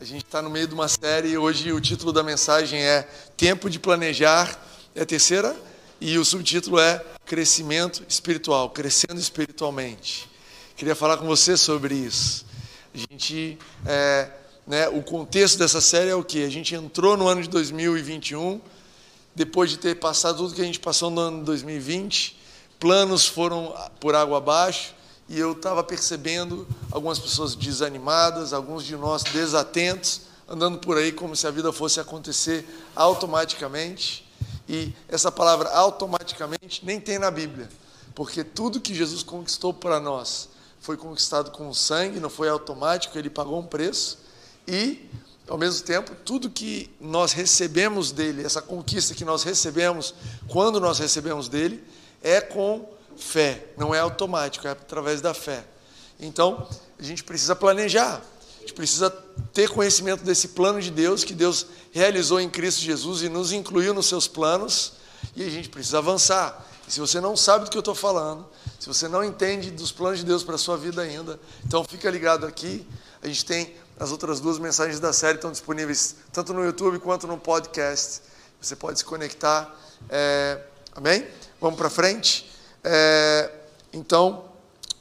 A gente está no meio de uma série, hoje o título da mensagem é Tempo de Planejar, é a terceira, e o subtítulo é Crescimento Espiritual, Crescendo Espiritualmente. Queria falar com você sobre isso. A gente, é, né, o contexto dessa série é o que? A gente entrou no ano de 2021, depois de ter passado tudo que a gente passou no ano de 2020, planos foram por água abaixo, e eu estava percebendo algumas pessoas desanimadas, alguns de nós desatentos, andando por aí como se a vida fosse acontecer automaticamente. E essa palavra automaticamente nem tem na Bíblia, porque tudo que Jesus conquistou para nós foi conquistado com sangue, não foi automático, ele pagou um preço. E, ao mesmo tempo, tudo que nós recebemos dele, essa conquista que nós recebemos, quando nós recebemos dele, é com fé, não é automático, é através da fé. Então, a gente precisa planejar, a gente precisa ter conhecimento desse plano de Deus que Deus realizou em Cristo Jesus e nos incluiu nos seus planos, e a gente precisa avançar. E se você não sabe do que eu estou falando, se você não entende dos planos de Deus para a sua vida ainda, então fica ligado aqui. A gente tem as outras duas mensagens da série estão disponíveis tanto no YouTube quanto no podcast. Você pode se conectar. É, amém? Vamos para frente? É, então,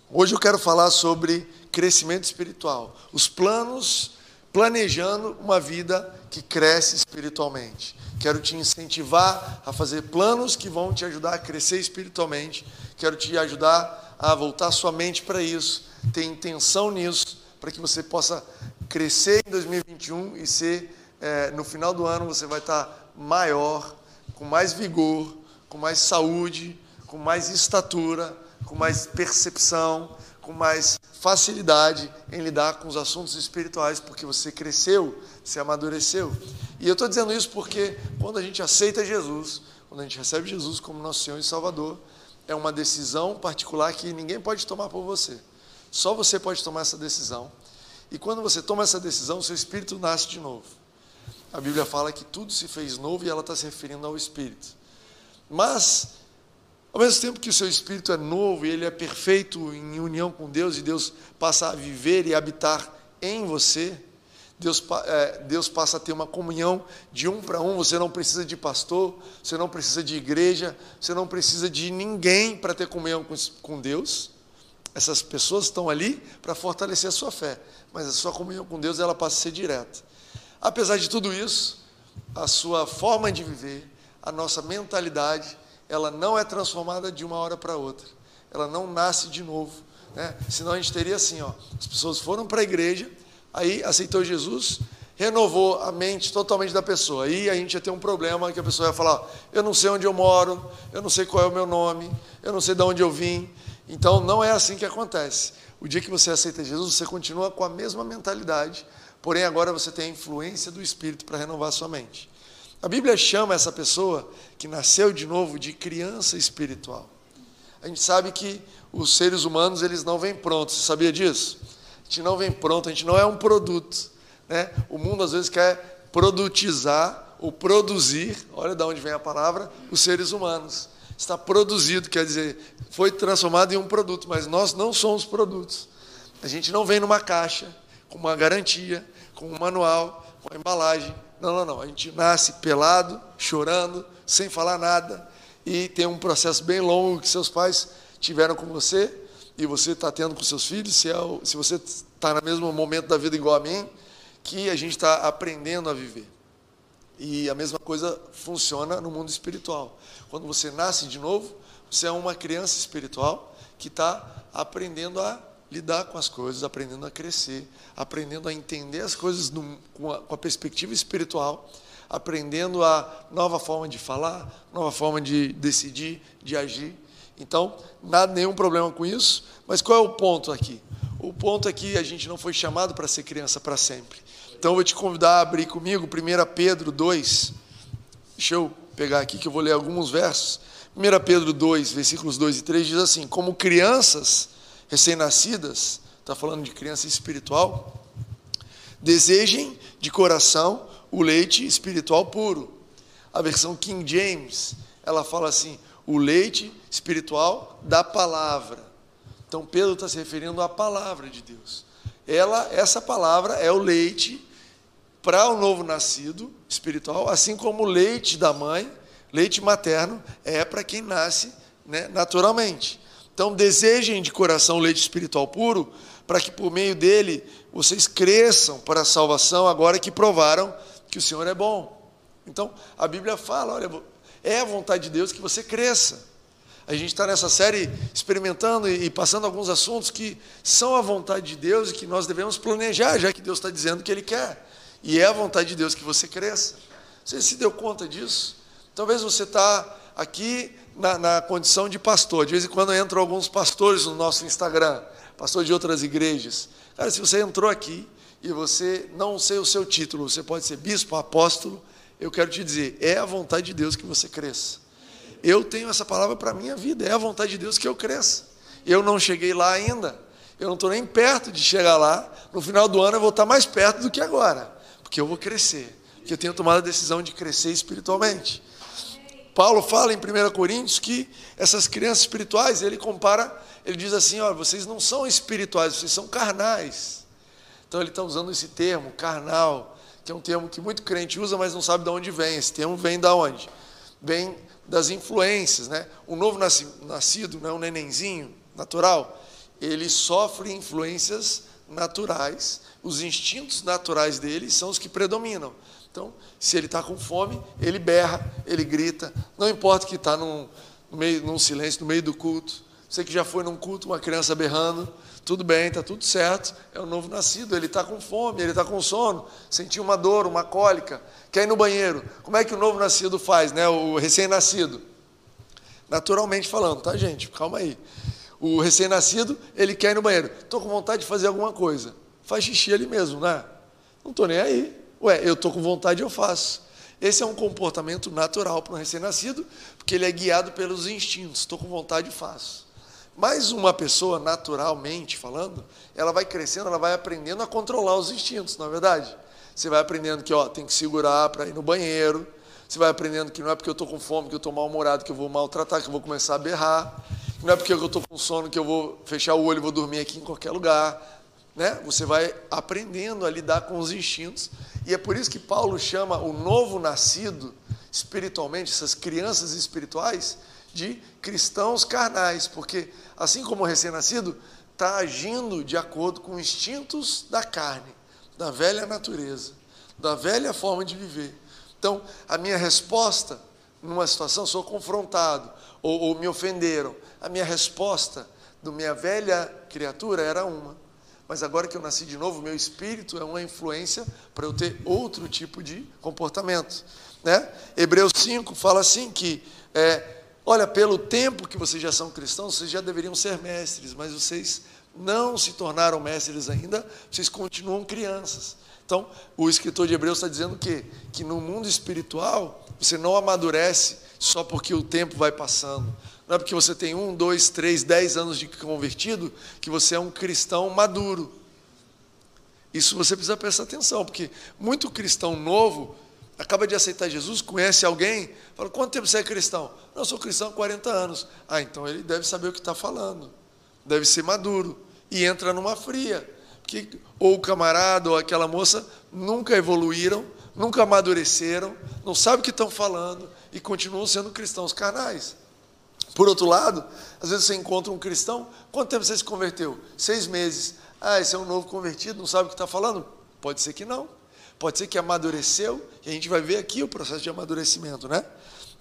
hoje eu quero falar sobre crescimento espiritual. Os planos, planejando uma vida que cresce espiritualmente. Quero te incentivar a fazer planos que vão te ajudar a crescer espiritualmente. Quero te ajudar a voltar sua mente para isso, ter intenção nisso, para que você possa crescer em 2021 e ser, é, no final do ano, você vai estar maior, com mais vigor, com mais saúde, com mais estatura, com mais percepção, com mais facilidade em lidar com os assuntos espirituais, porque você cresceu, se amadureceu. E eu estou dizendo isso porque quando a gente aceita Jesus, quando a gente recebe Jesus como nosso Senhor e Salvador, é uma decisão particular que ninguém pode tomar por você. Só você pode tomar essa decisão. E quando você toma essa decisão, seu espírito nasce de novo. A Bíblia fala que tudo se fez novo e ela está se referindo ao espírito. Mas ao mesmo tempo que o seu espírito é novo e ele é perfeito em união com Deus e Deus passa a viver e habitar em você, Deus, é, Deus passa a ter uma comunhão de um para um. Você não precisa de pastor, você não precisa de igreja, você não precisa de ninguém para ter comunhão com, com Deus. Essas pessoas estão ali para fortalecer a sua fé, mas a sua comunhão com Deus ela passa a ser direta. Apesar de tudo isso, a sua forma de viver, a nossa mentalidade, ela não é transformada de uma hora para outra. Ela não nasce de novo. Né? Senão a gente teria assim, ó, as pessoas foram para a igreja, aí aceitou Jesus, renovou a mente totalmente da pessoa. Aí a gente ia ter um problema que a pessoa ia falar: eu não sei onde eu moro, eu não sei qual é o meu nome, eu não sei de onde eu vim. Então não é assim que acontece. O dia que você aceita Jesus, você continua com a mesma mentalidade, porém agora você tem a influência do Espírito para renovar a sua mente. A Bíblia chama essa pessoa que nasceu de novo de criança espiritual. A gente sabe que os seres humanos eles não vêm prontos. Você sabia disso? A gente não vem pronto, a gente não é um produto. Né? O mundo às vezes quer produtizar ou produzir, olha de onde vem a palavra, os seres humanos. Está produzido, quer dizer, foi transformado em um produto, mas nós não somos produtos. A gente não vem numa caixa, com uma garantia, com um manual, com a embalagem. Não, não, não. A gente nasce pelado, chorando, sem falar nada, e tem um processo bem longo que seus pais tiveram com você, e você está tendo com seus filhos, se, é, se você está no mesmo momento da vida igual a mim, que a gente está aprendendo a viver. E a mesma coisa funciona no mundo espiritual. Quando você nasce de novo, você é uma criança espiritual que está aprendendo a lidar com as coisas, aprendendo a crescer, aprendendo a entender as coisas no, com, a, com, a, perspectiva espiritual, aprendendo a nova forma de falar, nova forma de decidir, de agir. Então, nada, nenhum problema com isso. Mas qual é o ponto aqui? O ponto é que a gente não foi chamado para ser criança para sempre. Então, eu vou te convidar a abrir comigo 1 Pedro 2. Deixa eu pegar aqui que eu vou ler alguns versos. 1 Pedro 2, versículos 2 e 3 diz assim: Como crianças recém-nascidas, está falando de criança espiritual, desejem de coração o leite espiritual puro. A versão King James, ela fala assim: o leite espiritual da palavra. Então Pedro está se referindo à palavra de Deus. Ela, essa palavra é o leite para o novo nascido espiritual, assim como o leite da mãe, leite materno, é para quem nasce né, naturalmente. Então, desejem de coração leite espiritual puro, para que por meio dele vocês cresçam para a salvação, agora que provaram que o Senhor é bom. Então, a Bíblia fala: olha, é a vontade de Deus que você cresça. A gente está nessa série experimentando e passando alguns assuntos que são a vontade de Deus e que nós devemos planejar, já que Deus está dizendo que Ele quer. E é a vontade de Deus que você cresça. Você se deu conta disso? Talvez você está aqui na, na, condição de pastor. De vez em quando entram alguns pastores no nosso Instagram, pastor de outras igrejas. Cara, se você entrou aqui e você não sei o seu título, você pode ser bispo, apóstolo, eu quero te dizer, é a vontade de Deus que você cresça. Eu tenho essa palavra para a minha vida, é a vontade de Deus que eu cresça. Eu não cheguei lá ainda, eu não estou nem perto de chegar lá. No final do ano eu vou estar mais perto do que agora, porque eu vou crescer, porque eu tenho tomado a decisão de crescer espiritualmente. Paulo fala em 1 Coríntios que essas crianças espirituais, ele compara, ele diz assim: olha, vocês não são espirituais, vocês são carnais. Então ele está usando esse termo, carnal, que é um termo que muito crente usa, mas não sabe de onde vem. Esse termo vem da onde? Vem das influências, né? O novo nascido, né, um nenenzinho natural, ele sofre influências naturais, os instintos naturais dele são os que predominam. Então, se ele está com fome, ele berra, ele grita, não importa que está num, meio, num silêncio, no meio do culto. Você que já foi num culto, uma criança berrando, tudo bem, está tudo certo, é o novo nascido, ele está com fome, ele está com sono, sentiu uma dor, uma cólica, quer ir no banheiro. Como é que o novo nascido faz, né? o recém-nascido? Naturalmente falando, tá, gente? Calma aí. O recém-nascido, ele quer ir no banheiro. Estou com vontade de fazer alguma coisa. Faz xixi ali mesmo, né? Não estou nem aí. Ué, eu estou com vontade, eu faço. Esse é um comportamento natural para um recém-nascido, porque ele é guiado pelos instintos. Estou com vontade, faço. Mas uma pessoa, naturalmente falando, ela vai crescendo, ela vai aprendendo a controlar os instintos, não é verdade? Você vai aprendendo que ó, tem que segurar para ir no banheiro. Você vai aprendendo que não é porque eu estou com fome, que eu estou mal-humorado, que eu vou maltratar, que eu vou começar a berrar. Não é porque eu estou com sono que eu vou fechar o olho e vou dormir aqui em qualquer lugar. Né? Você vai aprendendo a lidar com os instintos e é por isso que Paulo chama o novo nascido, espiritualmente, essas crianças espirituais, de cristãos carnais, porque assim como o recém-nascido, está agindo de acordo com instintos da carne, da velha natureza, da velha forma de viver. Então, a minha resposta numa situação, sou confrontado, ou, ou me ofenderam, a minha resposta da minha velha criatura era uma mas agora que eu nasci de novo, meu espírito é uma influência para eu ter outro tipo de comportamento. Né? Hebreus 5 fala assim que, é, olha, pelo tempo que vocês já são cristãos, vocês já deveriam ser mestres, mas vocês não se tornaram mestres ainda, vocês continuam crianças. Então, o escritor de Hebreus está dizendo que, que no mundo espiritual, você não amadurece só porque o tempo vai passando. Não é porque você tem um, dois, três, dez anos de convertido que você é um cristão maduro. Isso você precisa prestar atenção, porque muito cristão novo acaba de aceitar Jesus, conhece alguém, fala: quanto tempo você é cristão? Não, eu sou cristão há 40 anos. Ah, então ele deve saber o que está falando, deve ser maduro. E entra numa fria, porque ou o camarada ou aquela moça nunca evoluíram, nunca amadureceram, não sabem o que estão falando e continuam sendo cristãos carnais. Por outro lado, às vezes você encontra um cristão, quanto tempo você se converteu? Seis meses. Ah, esse é um novo convertido, não sabe o que está falando? Pode ser que não. Pode ser que amadureceu, e a gente vai ver aqui o processo de amadurecimento, né?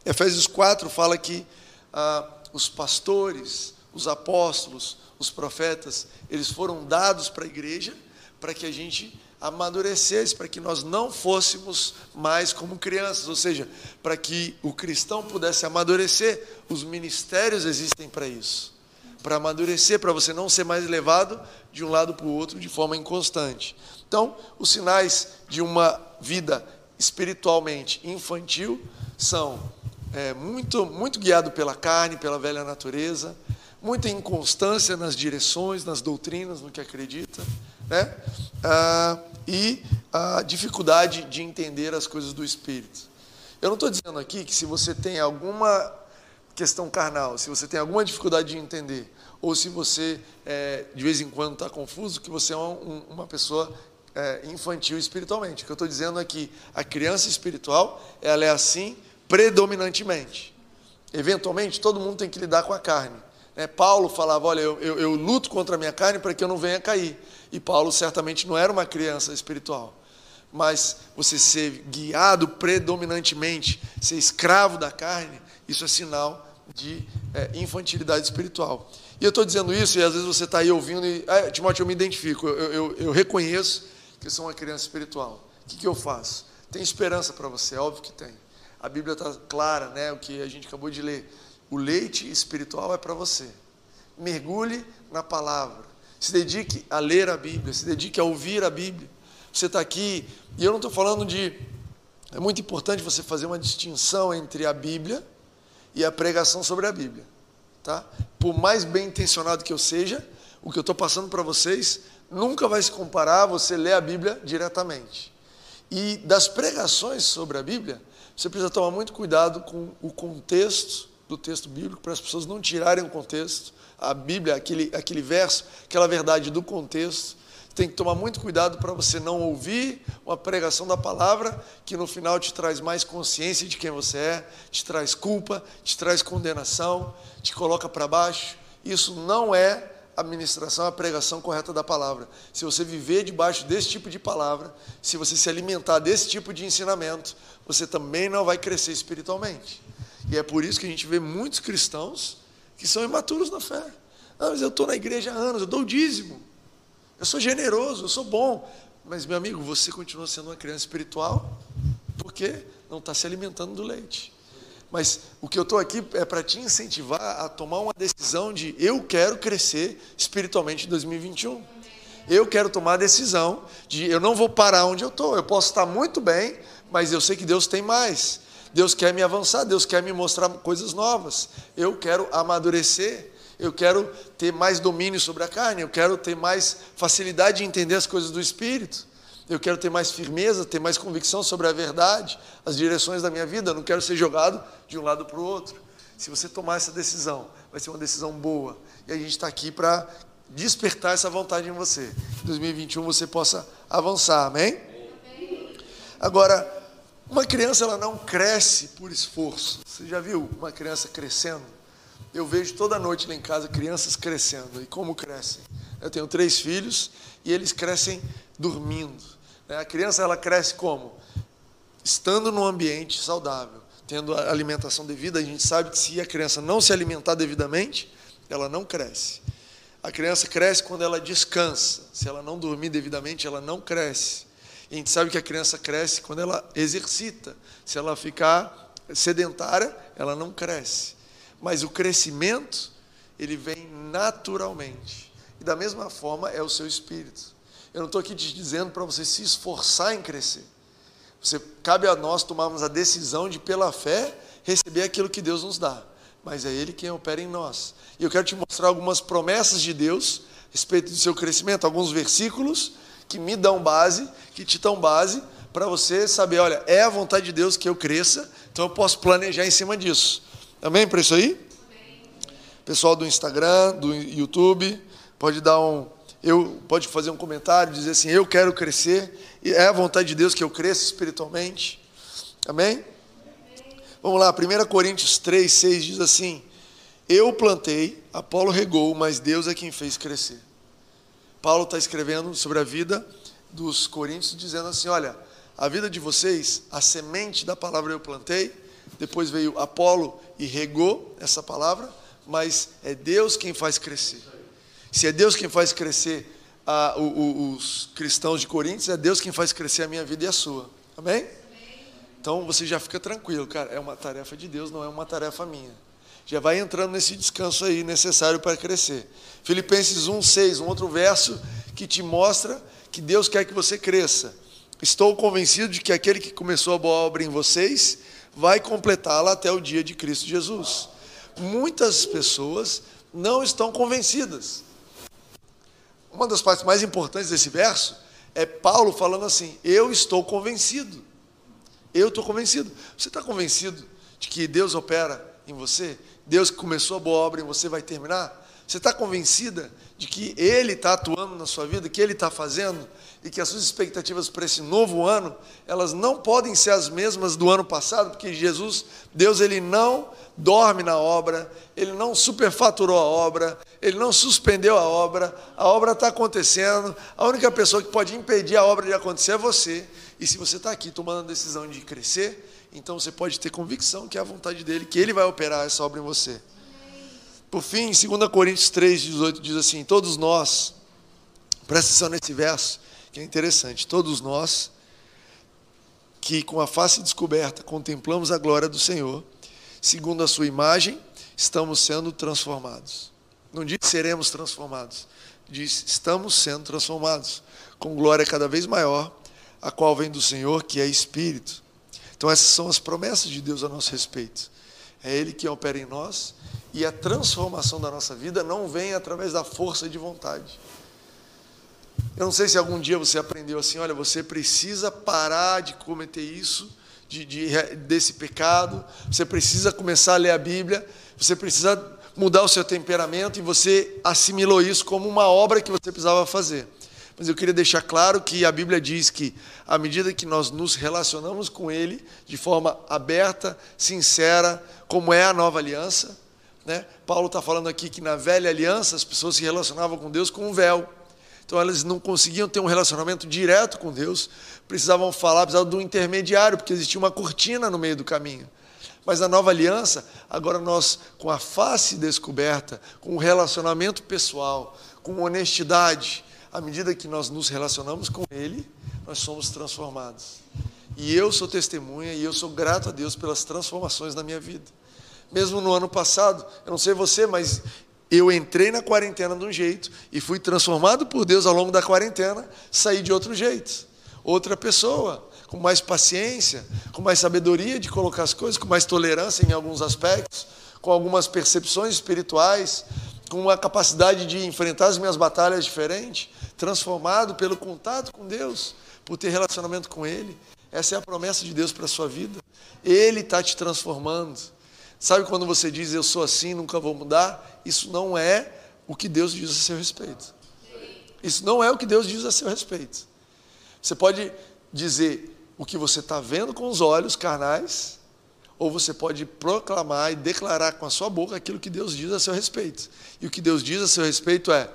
Efésios 4 fala que ah, os pastores, os apóstolos, os profetas, eles foram dados para a igreja para que a gente amadurecesse, para que nós não fôssemos mais como crianças, ou seja, para que o cristão pudesse amadurecer, os ministérios existem para isso. Para amadurecer, para você não ser mais levado de um lado para o outro de forma inconstante. Então, os sinais de uma vida espiritualmente infantil são é, muito, muito guiado pela carne, pela velha natureza, muita inconstância nas direções, nas doutrinas, no que acredita, né? Ah, e a dificuldade de entender as coisas do Espírito. Eu não estou dizendo aqui que se você tem alguma questão carnal, se você tem alguma dificuldade de entender, ou se você é, de vez em quando está confuso, que você é um, uma pessoa é, infantil espiritualmente. O que eu estou dizendo é que a criança espiritual ela é assim predominantemente. Eventualmente, todo mundo tem que lidar com a carne. Né? Paulo falava: Olha, eu, eu, eu luto contra a minha carne para que eu não venha cair. E Paulo certamente não era uma criança espiritual. Mas você ser guiado predominantemente, ser escravo da carne, isso é sinal de é, infantilidade espiritual. E eu estou dizendo isso, e às vezes você está aí ouvindo, e, ah, Timóteo, eu me identifico, eu, eu, eu reconheço que eu sou uma criança espiritual. O que, que eu faço? Tem esperança para você, é óbvio que tem. A Bíblia está clara, né, o que a gente acabou de ler. O leite espiritual é para você. Mergulhe na palavra. Se dedique a ler a Bíblia, se dedique a ouvir a Bíblia. Você está aqui, e eu não estou falando de. É muito importante você fazer uma distinção entre a Bíblia e a pregação sobre a Bíblia. Tá? Por mais bem intencionado que eu seja, o que eu estou passando para vocês nunca vai se comparar a você ler a Bíblia diretamente. E das pregações sobre a Bíblia, você precisa tomar muito cuidado com o contexto do texto bíblico, para as pessoas não tirarem o contexto, a Bíblia, aquele, aquele verso, aquela verdade do contexto. Tem que tomar muito cuidado para você não ouvir uma pregação da palavra que no final te traz mais consciência de quem você é, te traz culpa, te traz condenação, te coloca para baixo. Isso não é a ministração, a pregação correta da palavra. Se você viver debaixo desse tipo de palavra, se você se alimentar desse tipo de ensinamento, você também não vai crescer espiritualmente. E é por isso que a gente vê muitos cristãos que são imaturos na fé. Ah, mas eu estou na igreja há anos, eu dou dízimo. Eu sou generoso, eu sou bom. Mas, meu amigo, você continua sendo uma criança espiritual porque não está se alimentando do leite. Mas o que eu estou aqui é para te incentivar a tomar uma decisão de eu quero crescer espiritualmente em 2021. Eu quero tomar a decisão de eu não vou parar onde eu estou. Eu posso estar muito bem, mas eu sei que Deus tem mais. Deus quer me avançar, Deus quer me mostrar coisas novas. Eu quero amadurecer, eu quero ter mais domínio sobre a carne, eu quero ter mais facilidade de entender as coisas do Espírito. Eu quero ter mais firmeza, ter mais convicção sobre a verdade, as direções da minha vida. Eu não quero ser jogado de um lado para o outro. Se você tomar essa decisão, vai ser uma decisão boa. E a gente está aqui para despertar essa vontade em você. Em 2021 você possa avançar, amém? Agora, uma criança ela não cresce por esforço. Você já viu uma criança crescendo? Eu vejo toda noite lá em casa crianças crescendo. E como crescem? Eu tenho três filhos e eles crescem dormindo. Né? A criança ela cresce como? Estando num ambiente saudável, tendo a alimentação devida. A gente sabe que se a criança não se alimentar devidamente, ela não cresce. A criança cresce quando ela descansa. Se ela não dormir devidamente, ela não cresce. A gente sabe que a criança cresce quando ela exercita. Se ela ficar sedentária, ela não cresce. Mas o crescimento, ele vem naturalmente. E da mesma forma é o seu espírito. Eu não estou aqui te dizendo para você se esforçar em crescer. Você, cabe a nós tomarmos a decisão de, pela fé, receber aquilo que Deus nos dá. Mas é Ele quem opera em nós. E eu quero te mostrar algumas promessas de Deus a respeito do seu crescimento, alguns versículos que me dão base, que te dão base para você saber, olha, é a vontade de Deus que eu cresça, então eu posso planejar em cima disso. Amém para isso aí? Amém. Pessoal do Instagram, do YouTube, pode dar um, eu pode fazer um comentário, dizer assim, eu quero crescer, e é a vontade de Deus que eu cresça espiritualmente. Amém? Vamos lá, 1 Coríntios 3, 6 diz assim: Eu plantei, Apolo regou, mas Deus é quem fez crescer. Paulo está escrevendo sobre a vida dos coríntios, dizendo assim: olha, a vida de vocês, a semente da palavra eu plantei, depois veio Apolo e regou essa palavra, mas é Deus quem faz crescer. Se é Deus quem faz crescer a, os cristãos de Coríntios, é Deus quem faz crescer a minha vida e a sua. Amém? Então você já fica tranquilo, cara. É uma tarefa de Deus, não é uma tarefa minha já vai entrando nesse descanso aí necessário para crescer. Filipenses 1:6, um outro verso que te mostra que Deus quer que você cresça. Estou convencido de que aquele que começou a boa obra em vocês vai completá-la até o dia de Cristo Jesus. Muitas pessoas não estão convencidas. Uma das partes mais importantes desse verso é Paulo falando assim: Eu estou convencido. Eu estou convencido. Você está convencido de que Deus opera em você? Deus que começou a boa obra em você vai terminar? Você está convencida de que Ele está atuando na sua vida, que Ele está fazendo, e que as suas expectativas para esse novo ano, elas não podem ser as mesmas do ano passado, porque Jesus, Deus, Ele não dorme na obra, Ele não superfaturou a obra, Ele não suspendeu a obra, a obra está acontecendo, a única pessoa que pode impedir a obra de acontecer é você, e se você está aqui tomando a decisão de crescer, então você pode ter convicção que é a vontade dele, que Ele vai operar essa obra em você. Por fim, 2 Coríntios 3, 18 diz assim: Todos nós, presta atenção nesse verso, que é interessante, todos nós que com a face descoberta contemplamos a glória do Senhor, segundo a sua imagem, estamos sendo transformados. Não diz seremos transformados, diz estamos sendo transformados, com glória cada vez maior, a qual vem do Senhor, que é Espírito. Então, essas são as promessas de Deus a nosso respeito. É Ele que opera em nós e a transformação da nossa vida não vem através da força de vontade. Eu não sei se algum dia você aprendeu assim: olha, você precisa parar de cometer isso, de, de, desse pecado, você precisa começar a ler a Bíblia, você precisa mudar o seu temperamento e você assimilou isso como uma obra que você precisava fazer. Mas eu queria deixar claro que a Bíblia diz que, à medida que nós nos relacionamos com Ele de forma aberta, sincera, como é a nova aliança, né? Paulo está falando aqui que na velha aliança as pessoas se relacionavam com Deus com um véu. Então elas não conseguiam ter um relacionamento direto com Deus, precisavam falar, precisavam de um intermediário, porque existia uma cortina no meio do caminho. Mas na nova aliança, agora nós, com a face descoberta, com um relacionamento pessoal, com honestidade, à medida que nós nos relacionamos com Ele, nós somos transformados. E eu sou testemunha e eu sou grato a Deus pelas transformações na minha vida mesmo no ano passado. Eu não sei você, mas eu entrei na quarentena de um jeito e fui transformado por Deus ao longo da quarentena, saí de outro jeito. Outra pessoa, com mais paciência, com mais sabedoria de colocar as coisas, com mais tolerância em alguns aspectos, com algumas percepções espirituais, com uma capacidade de enfrentar as minhas batalhas diferente, transformado pelo contato com Deus, por ter relacionamento com Ele. Essa é a promessa de Deus para a sua vida. Ele está te transformando. Sabe quando você diz eu sou assim, nunca vou mudar? Isso não é o que Deus diz a seu respeito. Isso não é o que Deus diz a seu respeito. Você pode dizer o que você está vendo com os olhos carnais, ou você pode proclamar e declarar com a sua boca aquilo que Deus diz a seu respeito. E o que Deus diz a seu respeito é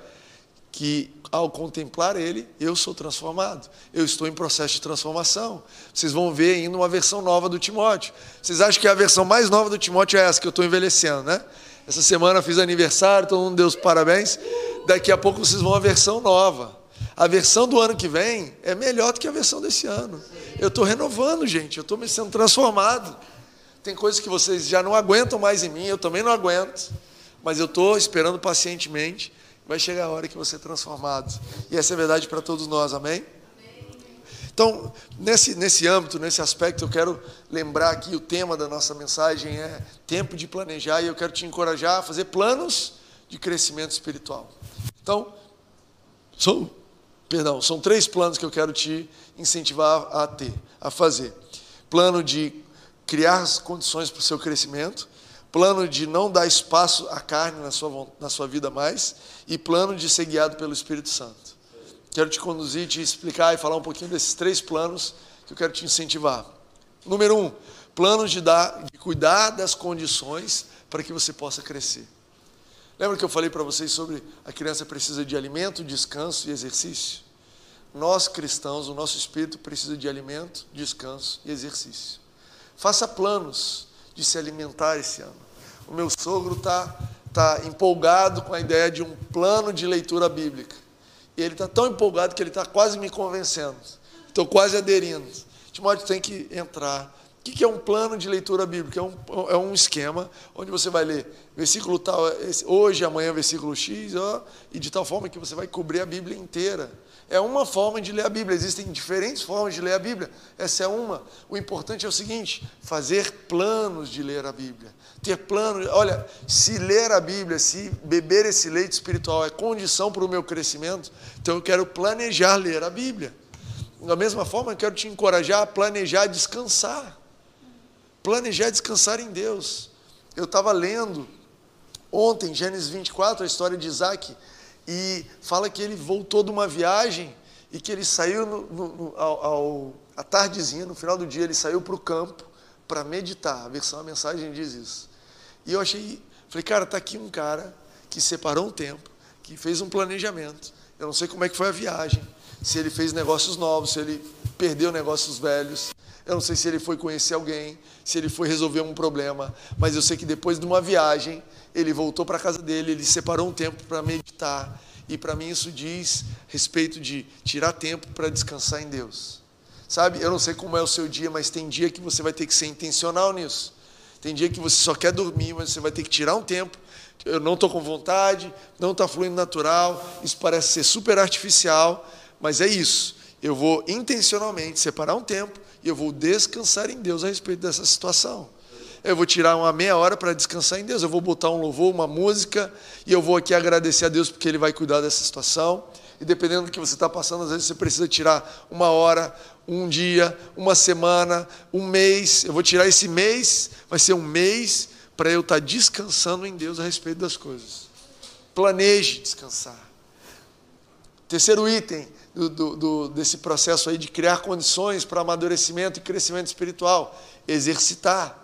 que ao contemplar ele, eu sou transformado. Eu estou em processo de transformação. Vocês vão ver ainda uma versão nova do Timóteo. Vocês acham que a versão mais nova do Timóteo é essa que eu estou envelhecendo, né? Essa semana fiz aniversário, todo mundo deu os parabéns. Daqui a pouco vocês vão a versão nova. A versão do ano que vem é melhor do que a versão desse ano. Eu estou renovando, gente. Eu estou me sendo transformado. Tem coisas que vocês já não aguentam mais em mim, eu também não aguento. Mas eu estou esperando pacientemente vai chegar a hora que você é transformado. E essa é verdade para todos nós, amém? Então, nesse, nesse âmbito, nesse aspecto, eu quero lembrar que o tema da nossa mensagem é tempo de planejar e eu quero te encorajar a fazer planos de crescimento espiritual. Então, são, perdão, são três planos que eu quero te incentivar a ter, a fazer. Plano de criar as condições para o seu crescimento, plano de não dar espaço à carne na sua, na sua vida mais e plano de ser guiado pelo Espírito Santo. Quero te conduzir, te explicar e falar um pouquinho desses três planos que eu quero te incentivar. Número um, planos de, dar, de cuidar das condições para que você possa crescer. Lembra que eu falei para vocês sobre a criança precisa de alimento, descanso e exercício? Nós cristãos, o nosso espírito precisa de alimento, descanso e exercício. Faça planos de se alimentar esse ano. O meu sogro está tá empolgado com a ideia de um plano de leitura bíblica. E ele está tão empolgado que ele está quase me convencendo. Estou quase aderindo. Timóteo tem que entrar. O que é um plano de leitura bíblica? É um, é um esquema onde você vai ler versículo tal, hoje, amanhã, versículo X, ó, e de tal forma que você vai cobrir a Bíblia inteira. É uma forma de ler a Bíblia, existem diferentes formas de ler a Bíblia, essa é uma. O importante é o seguinte: fazer planos de ler a Bíblia. Ter planos, olha, se ler a Bíblia, se beber esse leite espiritual é condição para o meu crescimento, então eu quero planejar ler a Bíblia. Da mesma forma, eu quero te encorajar a planejar descansar. Planejar descansar em Deus. Eu estava lendo ontem, Gênesis 24, a história de Isaac, e fala que ele voltou de uma viagem e que ele saiu no, no, no, ao, ao, à tardezinha, no final do dia, ele saiu para o campo para meditar. A versão, a mensagem diz isso. E eu achei, falei, cara, tá aqui um cara que separou um tempo, que fez um planejamento. Eu não sei como é que foi a viagem, se ele fez negócios novos, se ele perdeu negócios velhos. Eu não sei se ele foi conhecer alguém, se ele foi resolver um problema, mas eu sei que depois de uma viagem, ele voltou para a casa dele, ele separou um tempo para meditar. E para mim isso diz respeito de tirar tempo para descansar em Deus. Sabe, eu não sei como é o seu dia, mas tem dia que você vai ter que ser intencional nisso. Tem dia que você só quer dormir, mas você vai ter que tirar um tempo. Eu não estou com vontade, não está fluindo natural, isso parece ser super artificial, mas é isso. Eu vou intencionalmente separar um tempo e eu vou descansar em Deus a respeito dessa situação. Eu vou tirar uma meia hora para descansar em Deus. Eu vou botar um louvor, uma música, e eu vou aqui agradecer a Deus porque Ele vai cuidar dessa situação. E dependendo do que você está passando, às vezes você precisa tirar uma hora, um dia, uma semana, um mês. Eu vou tirar esse mês, vai ser um mês para eu estar descansando em Deus a respeito das coisas. Planeje descansar. Terceiro item do, do, desse processo aí de criar condições para amadurecimento e crescimento espiritual: exercitar.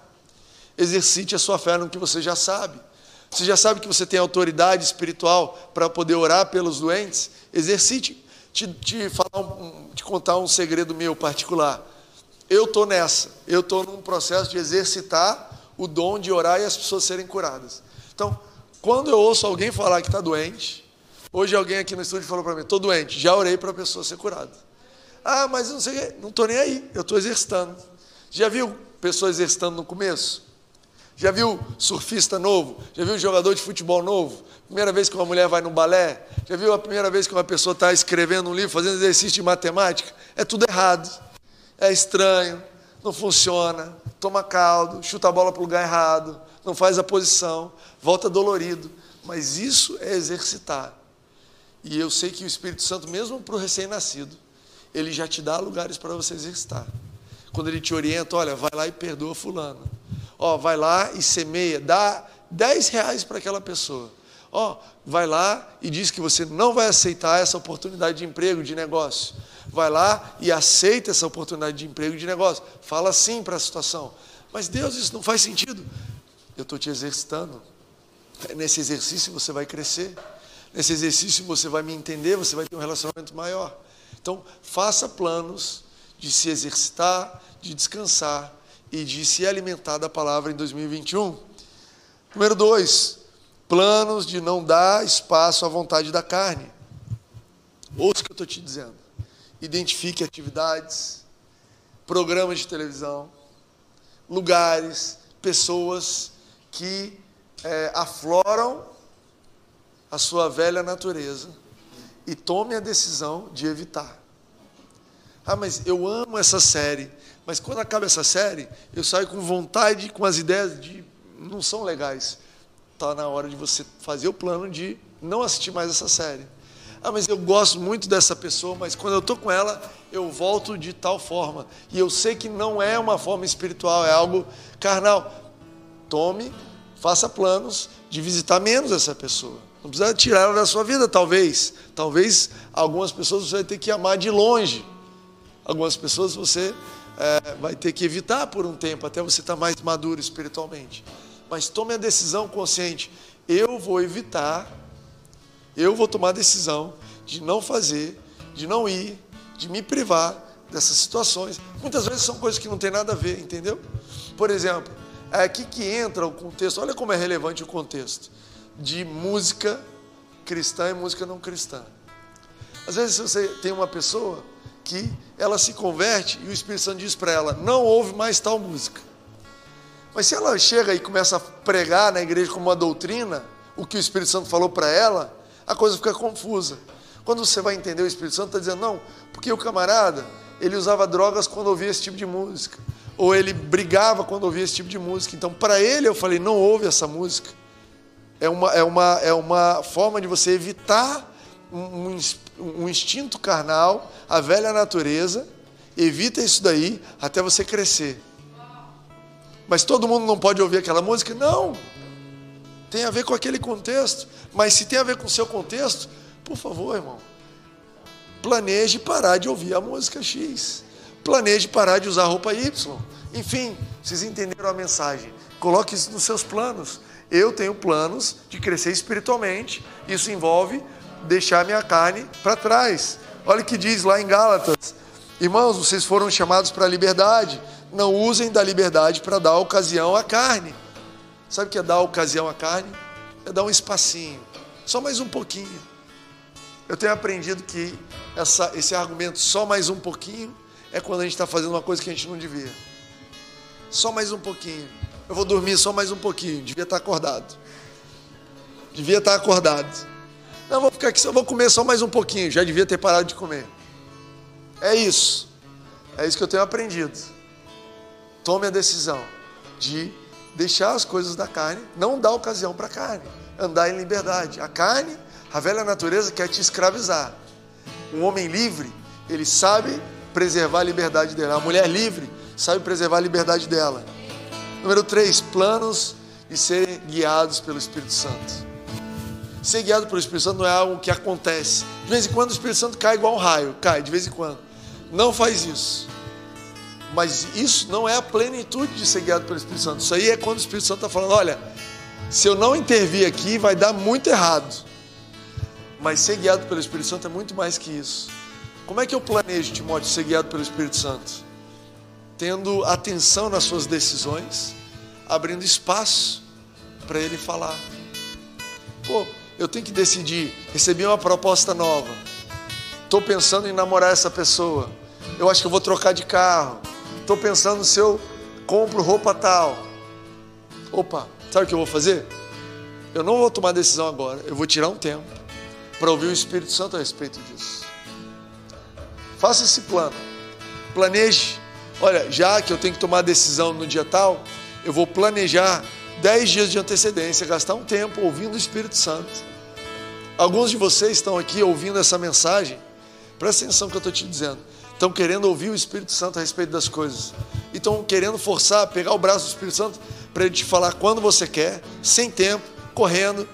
Exercite a sua fé no que você já sabe. Você já sabe que você tem autoridade espiritual para poder orar pelos doentes? Exercite. Te, te, falar te contar um segredo meu particular. Eu estou nessa. Eu estou num processo de exercitar o dom de orar e as pessoas serem curadas. Então, quando eu ouço alguém falar que está doente, hoje alguém aqui no estúdio falou para mim: estou doente, já orei para a pessoa ser curada. Ah, mas eu não sei, não estou nem aí, eu estou exercitando. Já viu pessoa exercitando no começo? Já viu surfista novo? Já viu jogador de futebol novo? Primeira vez que uma mulher vai no balé? Já viu a primeira vez que uma pessoa está escrevendo um livro, fazendo exercício de matemática? É tudo errado. É estranho, não funciona, toma caldo, chuta a bola para o lugar errado, não faz a posição, volta dolorido. Mas isso é exercitar. E eu sei que o Espírito Santo, mesmo para o recém-nascido, ele já te dá lugares para você exercitar. Quando ele te orienta, olha, vai lá e perdoa fulano Ó, vai lá e semeia, dá 10 reais para aquela pessoa. Ó, vai lá e diz que você não vai aceitar essa oportunidade de emprego, de negócio. Vai lá e aceita essa oportunidade de emprego, de negócio. Fala sim para a situação. Mas Deus, isso não faz sentido. Eu estou te exercitando. Nesse exercício você vai crescer. Nesse exercício você vai me entender, você vai ter um relacionamento maior. Então, faça planos de se exercitar, de descansar e de se alimentar da palavra em 2021. Número dois, planos de não dar espaço à vontade da carne. Ouça o que eu estou te dizendo. Identifique atividades, programas de televisão, lugares, pessoas que é, afloram a sua velha natureza e tome a decisão de evitar. Ah, mas eu amo essa série. Mas quando acaba essa série, eu saio com vontade, com as ideias de não são legais. Está na hora de você fazer o plano de não assistir mais essa série. Ah, mas eu gosto muito dessa pessoa, mas quando eu estou com ela, eu volto de tal forma. E eu sei que não é uma forma espiritual, é algo carnal. Tome, faça planos de visitar menos essa pessoa. Não precisa tirar ela da sua vida, talvez. Talvez algumas pessoas você vai ter que amar de longe. Algumas pessoas você é, vai ter que evitar por um tempo, até você estar tá mais maduro espiritualmente. Mas tome a decisão consciente. Eu vou evitar, eu vou tomar a decisão de não fazer, de não ir, de me privar dessas situações. Muitas vezes são coisas que não tem nada a ver, entendeu? Por exemplo, é aqui que entra o contexto, olha como é relevante o contexto de música cristã e música não cristã. Às vezes você tem uma pessoa que ela se converte e o Espírito Santo diz para ela: não ouve mais tal música. Mas se ela chega e começa a pregar na igreja como uma doutrina, o que o Espírito Santo falou para ela, a coisa fica confusa. Quando você vai entender, o Espírito Santo está dizendo: não, porque o camarada, ele usava drogas quando ouvia esse tipo de música, ou ele brigava quando ouvia esse tipo de música. Então, para ele, eu falei: não ouve essa música. É uma, é, uma, é uma forma de você evitar um, um instinto carnal, a velha natureza, evita isso daí até você crescer. Mas todo mundo não pode ouvir aquela música? Não. tem a ver com aquele contexto. Mas se tem a ver com o seu contexto, por favor, irmão, planeje parar de ouvir a música X. Planeje parar de usar roupa Y. Enfim, vocês entenderam a mensagem. Coloque isso nos seus planos. Eu tenho planos de crescer espiritualmente. Isso envolve deixar minha carne para trás. Olha o que diz lá em Gálatas: Irmãos, vocês foram chamados para a liberdade. Não usem da liberdade para dar ocasião à carne. Sabe o que é dar ocasião à carne? É dar um espacinho, só mais um pouquinho. Eu tenho aprendido que essa, esse argumento, só mais um pouquinho, é quando a gente está fazendo uma coisa que a gente não devia. Só mais um pouquinho. Eu vou dormir só mais um pouquinho. Devia estar acordado. Devia estar acordado. Não, vou ficar aqui, eu vou comer só mais um pouquinho. Já devia ter parado de comer. É isso. É isso que eu tenho aprendido. Tome a decisão de deixar as coisas da carne, não dar ocasião para a carne, andar em liberdade. A carne, a velha natureza quer te escravizar. Um homem livre, ele sabe preservar a liberdade dela. A mulher livre sabe preservar a liberdade dela. Número 3, planos de serem guiados pelo Espírito Santo. Ser guiado pelo Espírito Santo não é algo que acontece. De vez em quando o Espírito Santo cai igual um raio, cai de vez em quando. Não faz isso. Mas isso não é a plenitude de ser guiado pelo Espírito Santo. Isso aí é quando o Espírito Santo está falando: olha, se eu não intervir aqui, vai dar muito errado. Mas ser guiado pelo Espírito Santo é muito mais que isso. Como é que eu planejo, Timóteo, ser guiado pelo Espírito Santo? Tendo atenção nas suas decisões, abrindo espaço para ele falar. Pô, eu tenho que decidir. Recebi uma proposta nova. Estou pensando em namorar essa pessoa. Eu acho que eu vou trocar de carro. Estou pensando se eu compro roupa tal. Opa, sabe o que eu vou fazer? Eu não vou tomar decisão agora. Eu vou tirar um tempo para ouvir o Espírito Santo a respeito disso. Faça esse plano. Planeje. Olha, já que eu tenho que tomar decisão no dia tal, eu vou planejar 10 dias de antecedência, gastar um tempo ouvindo o Espírito Santo. Alguns de vocês estão aqui ouvindo essa mensagem, presta atenção no que eu estou te dizendo estão querendo ouvir o Espírito Santo a respeito das coisas. E estão querendo forçar, pegar o braço do Espírito Santo para ele te falar quando você quer, sem tempo, correndo.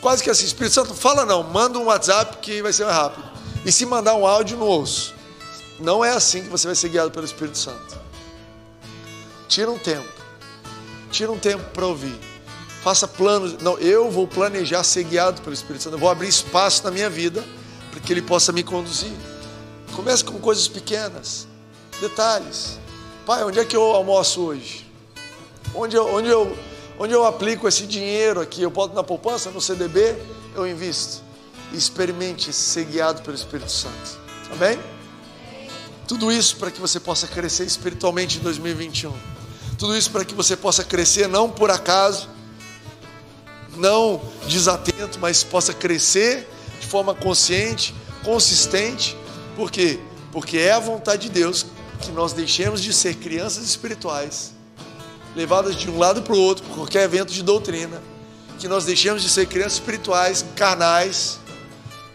Quase que assim, Espírito Santo, fala não, manda um WhatsApp que vai ser mais rápido. E se mandar um áudio, no ouço. Não é assim que você vai ser guiado pelo Espírito Santo. Tira um tempo. Tira um tempo para ouvir. Faça planos. Não, eu vou planejar ser guiado pelo Espírito Santo. Eu vou abrir espaço na minha vida para que ele possa me conduzir. Comece com coisas pequenas, detalhes. Pai, onde é que eu almoço hoje? Onde eu, onde eu, onde eu aplico esse dinheiro aqui? Eu boto na poupança, no CDB, eu invisto. Experimente ser guiado pelo Espírito Santo. Amém? Tudo isso para que você possa crescer espiritualmente em 2021. Tudo isso para que você possa crescer não por acaso, não desatento, mas possa crescer de forma consciente, consistente por quê? Porque é a vontade de Deus que nós deixemos de ser crianças espirituais, levadas de um lado para o outro por qualquer evento de doutrina, que nós deixemos de ser crianças espirituais carnais,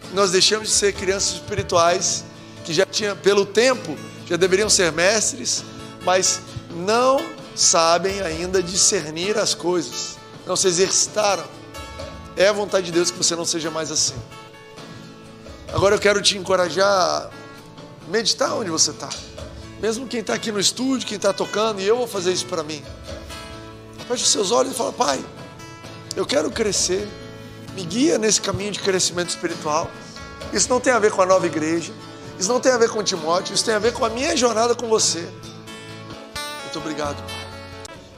que nós deixemos de ser crianças espirituais que já tinham, pelo tempo, já deveriam ser mestres, mas não sabem ainda discernir as coisas, não se exercitaram. É a vontade de Deus que você não seja mais assim. Agora eu quero te encorajar a meditar onde você está. Mesmo quem está aqui no estúdio, quem está tocando, e eu vou fazer isso para mim. Feche os seus olhos e fala, Pai, eu quero crescer. Me guia nesse caminho de crescimento espiritual. Isso não tem a ver com a nova igreja. Isso não tem a ver com Timóteo. Isso tem a ver com a minha jornada com você. Muito obrigado.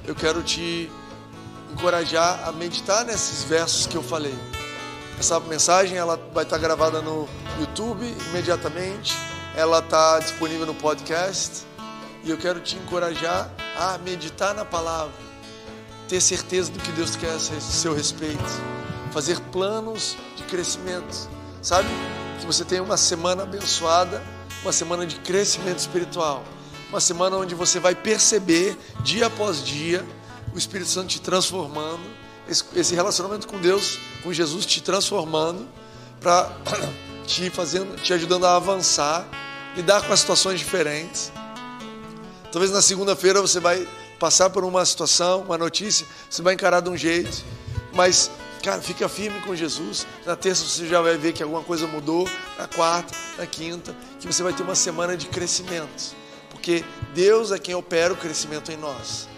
Eu quero te encorajar a meditar nesses versos que eu falei. Essa mensagem ela vai estar gravada no YouTube imediatamente. Ela está disponível no podcast. E eu quero te encorajar a meditar na palavra, ter certeza do que Deus quer a seu respeito, fazer planos de crescimento. Sabe? Que você tenha uma semana abençoada, uma semana de crescimento espiritual, uma semana onde você vai perceber dia após dia o Espírito Santo te transformando, esse relacionamento com Deus, com Jesus te transformando para te fazendo, te ajudando a avançar, lidar com as situações diferentes. Talvez na segunda-feira você vai passar por uma situação, uma notícia, você vai encarar de um jeito. Mas, cara, fica firme com Jesus. Na terça você já vai ver que alguma coisa mudou. Na quarta, na quinta, que você vai ter uma semana de crescimento. Porque Deus é quem opera o crescimento em nós.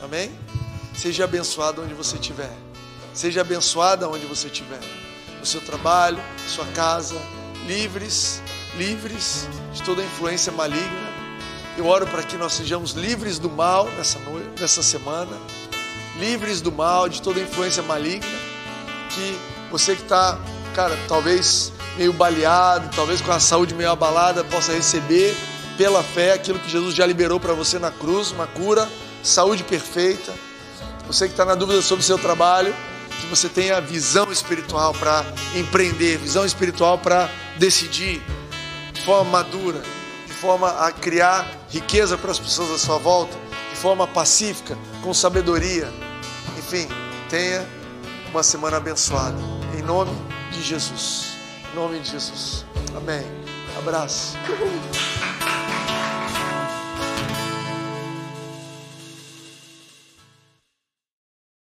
Amém? Seja abençoado onde você estiver. Seja abençoada onde você estiver. No seu trabalho, sua casa, livres, livres de toda influência maligna. Eu oro para que nós sejamos livres do mal nessa noite, nessa semana, livres do mal, de toda influência maligna. Que você que está, cara, talvez meio baleado, talvez com a saúde meio abalada, possa receber pela fé aquilo que Jesus já liberou para você na cruz, uma cura, saúde perfeita. Você que está na dúvida sobre o seu trabalho, que você tenha visão espiritual para empreender, visão espiritual para decidir de forma madura, de forma a criar riqueza para as pessoas à sua volta, de forma pacífica, com sabedoria. Enfim, tenha uma semana abençoada. Em nome de Jesus. Em nome de Jesus. Amém. Abraço.